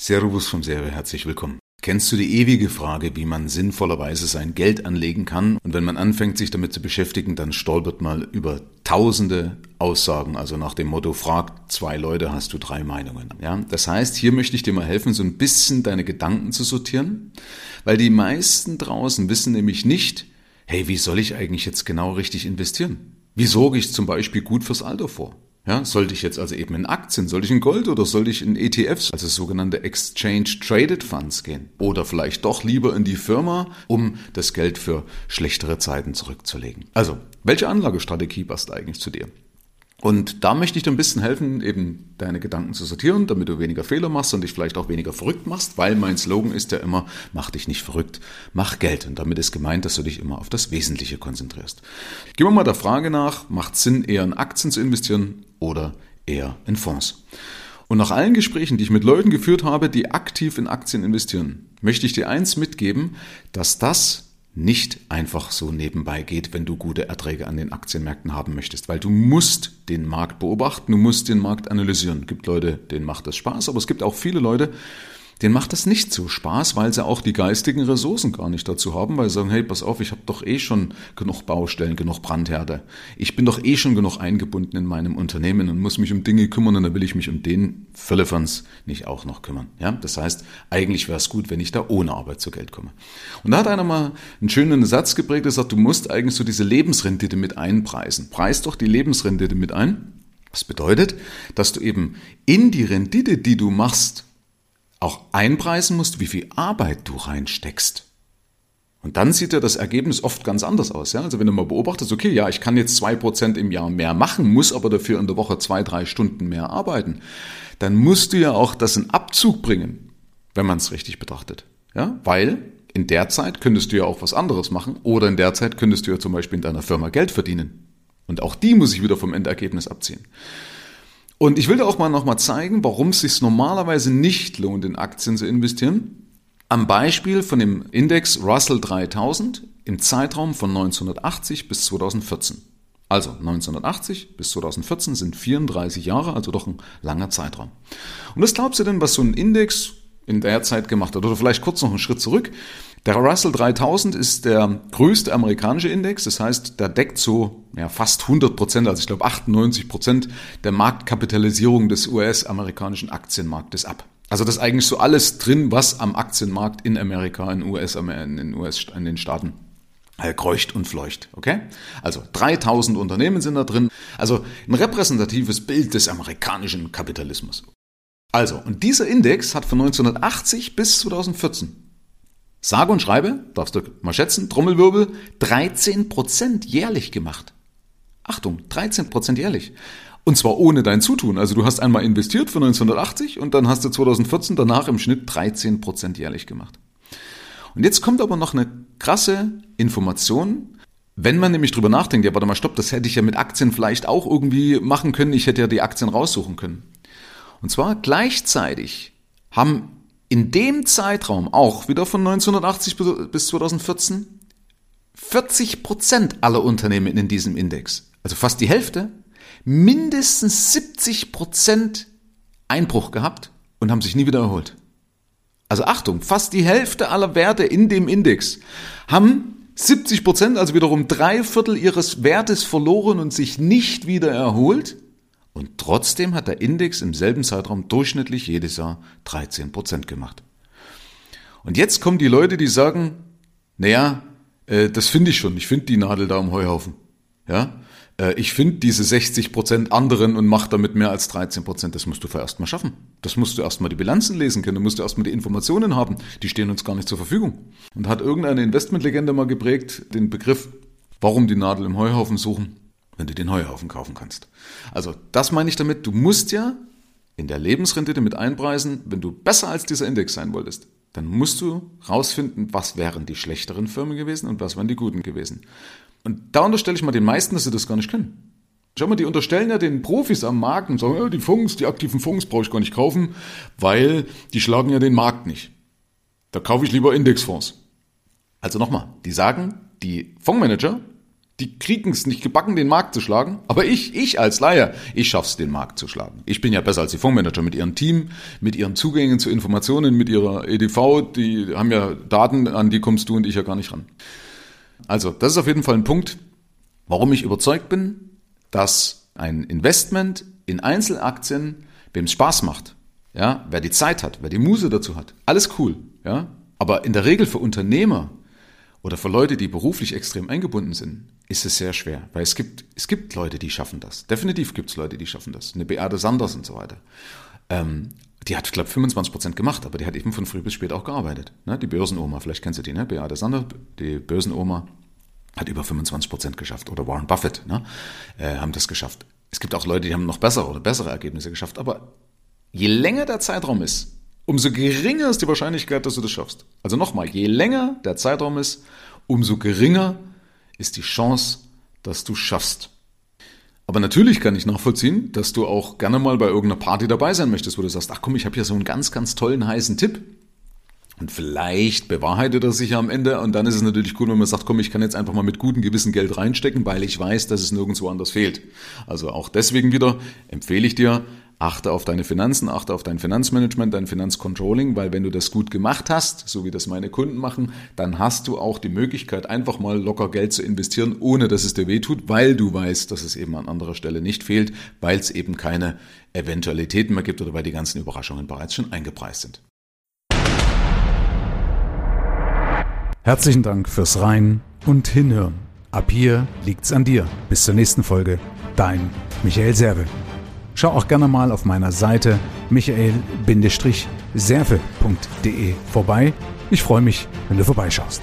Servus vom Server, herzlich willkommen. Kennst du die ewige Frage, wie man sinnvollerweise sein Geld anlegen kann? Und wenn man anfängt, sich damit zu beschäftigen, dann stolpert mal über tausende Aussagen, also nach dem Motto, fragt zwei Leute, hast du drei Meinungen. Ja, das heißt, hier möchte ich dir mal helfen, so ein bisschen deine Gedanken zu sortieren, weil die meisten draußen wissen nämlich nicht, hey, wie soll ich eigentlich jetzt genau richtig investieren? Wie sorge ich zum Beispiel gut fürs Alter vor? Ja, sollte ich jetzt also eben in Aktien, sollte ich in Gold oder sollte ich in ETFs, also sogenannte Exchange Traded Funds gehen? Oder vielleicht doch lieber in die Firma, um das Geld für schlechtere Zeiten zurückzulegen? Also, welche Anlagestrategie passt eigentlich zu dir? Und da möchte ich dir ein bisschen helfen, eben deine Gedanken zu sortieren, damit du weniger Fehler machst und dich vielleicht auch weniger verrückt machst, weil mein Slogan ist ja immer, mach dich nicht verrückt, mach Geld. Und damit ist gemeint, dass du dich immer auf das Wesentliche konzentrierst. Gehen wir mal der Frage nach, macht Sinn, eher in Aktien zu investieren oder eher in Fonds? Und nach allen Gesprächen, die ich mit Leuten geführt habe, die aktiv in Aktien investieren, möchte ich dir eins mitgeben, dass das nicht einfach so nebenbei geht, wenn du gute Erträge an den Aktienmärkten haben möchtest, weil du musst den Markt beobachten, du musst den Markt analysieren. Es gibt Leute, denen macht das Spaß, aber es gibt auch viele Leute, denen macht das nicht so Spaß, weil sie auch die geistigen Ressourcen gar nicht dazu haben, weil sie sagen, hey, pass auf, ich habe doch eh schon genug Baustellen, genug Brandherde. Ich bin doch eh schon genug eingebunden in meinem Unternehmen und muss mich um Dinge kümmern und dann will ich mich um den Völlefans nicht auch noch kümmern. Ja, das heißt, eigentlich wäre es gut, wenn ich da ohne Arbeit zu Geld komme. Und da hat einer mal einen schönen Satz geprägt, der sagt, du musst eigentlich so diese Lebensrendite mit einpreisen. Preis doch die Lebensrendite mit ein. Das bedeutet, dass du eben in die Rendite, die du machst, auch einpreisen musst, wie viel Arbeit du reinsteckst. Und dann sieht ja das Ergebnis oft ganz anders aus. Ja? Also wenn du mal beobachtest, okay, ja, ich kann jetzt zwei Prozent im Jahr mehr machen, muss aber dafür in der Woche zwei, drei Stunden mehr arbeiten, dann musst du ja auch das in Abzug bringen, wenn man es richtig betrachtet. Ja? Weil in der Zeit könntest du ja auch was anderes machen oder in der Zeit könntest du ja zum Beispiel in deiner Firma Geld verdienen. Und auch die muss ich wieder vom Endergebnis abziehen. Und ich will dir auch mal nochmal zeigen, warum es sich normalerweise nicht lohnt, in Aktien zu investieren. Am Beispiel von dem Index Russell 3000 im Zeitraum von 1980 bis 2014. Also 1980 bis 2014 sind 34 Jahre, also doch ein langer Zeitraum. Und was glaubst du denn, was so ein Index in der Zeit gemacht hat? Oder vielleicht kurz noch einen Schritt zurück. Der Russell 3000 ist der größte amerikanische Index, das heißt, der deckt so ja, fast 100 Prozent, also ich glaube 98 Prozent der Marktkapitalisierung des US-amerikanischen Aktienmarktes ab. Also das ist eigentlich so alles drin, was am Aktienmarkt in Amerika, in US, in, US, in den Staaten äh, kreucht und fleucht, okay? Also 3000 Unternehmen sind da drin, also ein repräsentatives Bild des amerikanischen Kapitalismus. Also, und dieser Index hat von 1980 bis 2014 sage und schreibe, darfst du mal schätzen, Trommelwirbel, 13% jährlich gemacht. Achtung, 13% jährlich. Und zwar ohne dein Zutun. Also du hast einmal investiert für 1980 und dann hast du 2014 danach im Schnitt 13% jährlich gemacht. Und jetzt kommt aber noch eine krasse Information. Wenn man nämlich drüber nachdenkt, ja, warte mal, stopp, das hätte ich ja mit Aktien vielleicht auch irgendwie machen können. Ich hätte ja die Aktien raussuchen können. Und zwar gleichzeitig haben in dem Zeitraum auch wieder von 1980 bis 2014 40 Prozent aller Unternehmen in diesem Index, also fast die Hälfte, mindestens 70 Prozent Einbruch gehabt und haben sich nie wieder erholt. Also Achtung, fast die Hälfte aller Werte in dem Index haben 70 Prozent, also wiederum drei Viertel ihres Wertes verloren und sich nicht wieder erholt. Und trotzdem hat der Index im selben Zeitraum durchschnittlich jedes Jahr 13 Prozent gemacht. Und jetzt kommen die Leute, die sagen, naja, äh, das finde ich schon. Ich finde die Nadel da am Heuhaufen. Ja, äh, ich finde diese 60 Prozent anderen und mache damit mehr als 13 Prozent. Das musst du vorerst mal schaffen. Das musst du erstmal die Bilanzen lesen können. Du musst erstmal die Informationen haben. Die stehen uns gar nicht zur Verfügung. Und hat irgendeine Investmentlegende mal geprägt den Begriff, warum die Nadel im Heuhaufen suchen? Wenn du den Heuhaufen kaufen kannst. Also das meine ich damit, du musst ja in der Lebensrendite mit einpreisen, wenn du besser als dieser Index sein wolltest, dann musst du rausfinden, was wären die schlechteren Firmen gewesen und was wären die guten gewesen. Und da unterstelle ich mal den meisten, dass sie das gar nicht können. Schau mal, die unterstellen ja den Profis am Markt und sagen, oh, die Funks, die aktiven Funks brauche ich gar nicht kaufen, weil die schlagen ja den Markt nicht. Da kaufe ich lieber Indexfonds. Also nochmal, die sagen, die Fondsmanager Die kriegen es nicht gebacken, den Markt zu schlagen. Aber ich, ich als Laie, ich schaff's, den Markt zu schlagen. Ich bin ja besser als die Fondsmanager mit ihrem Team, mit ihren Zugängen zu Informationen, mit ihrer EDV. Die haben ja Daten, an die kommst du und ich ja gar nicht ran. Also, das ist auf jeden Fall ein Punkt, warum ich überzeugt bin, dass ein Investment in Einzelaktien, wem es Spaß macht, ja, wer die Zeit hat, wer die Muse dazu hat, alles cool, ja. Aber in der Regel für Unternehmer oder für Leute, die beruflich extrem eingebunden sind, ist es sehr schwer, weil es gibt, es gibt Leute, die schaffen das. Definitiv gibt es Leute, die schaffen das. Eine Beate Sanders und so weiter. Ähm, die hat, glaube 25 Prozent gemacht, aber die hat eben von früh bis spät auch gearbeitet. Ne? Die Börsenoma, vielleicht kennst du die, ne? Beate Sanders, die Börsenoma, hat über 25 Prozent geschafft. Oder Warren Buffett ne? äh, haben das geschafft. Es gibt auch Leute, die haben noch bessere oder bessere Ergebnisse geschafft, aber je länger der Zeitraum ist, umso geringer ist die Wahrscheinlichkeit, dass du das schaffst. Also nochmal, je länger der Zeitraum ist, umso geringer ist die Chance, dass du schaffst. Aber natürlich kann ich nachvollziehen, dass du auch gerne mal bei irgendeiner Party dabei sein möchtest, wo du sagst, ach komm, ich habe hier so einen ganz, ganz tollen heißen Tipp. Und vielleicht bewahrheitet er sich ja am Ende und dann ist es natürlich gut, wenn man sagt, komm, ich kann jetzt einfach mal mit gutem Gewissen Geld reinstecken, weil ich weiß, dass es nirgendwo anders fehlt. Also auch deswegen wieder empfehle ich dir, achte auf deine Finanzen, achte auf dein Finanzmanagement, dein Finanzcontrolling, weil wenn du das gut gemacht hast, so wie das meine Kunden machen, dann hast du auch die Möglichkeit, einfach mal locker Geld zu investieren, ohne dass es dir wehtut, weil du weißt, dass es eben an anderer Stelle nicht fehlt, weil es eben keine Eventualitäten mehr gibt oder weil die ganzen Überraschungen bereits schon eingepreist sind. Herzlichen Dank fürs Rein und Hinhören. Ab hier liegt's an dir. Bis zur nächsten Folge. Dein Michael Serve. Schau auch gerne mal auf meiner Seite michael-serve.de vorbei. Ich freue mich, wenn du vorbeischaust.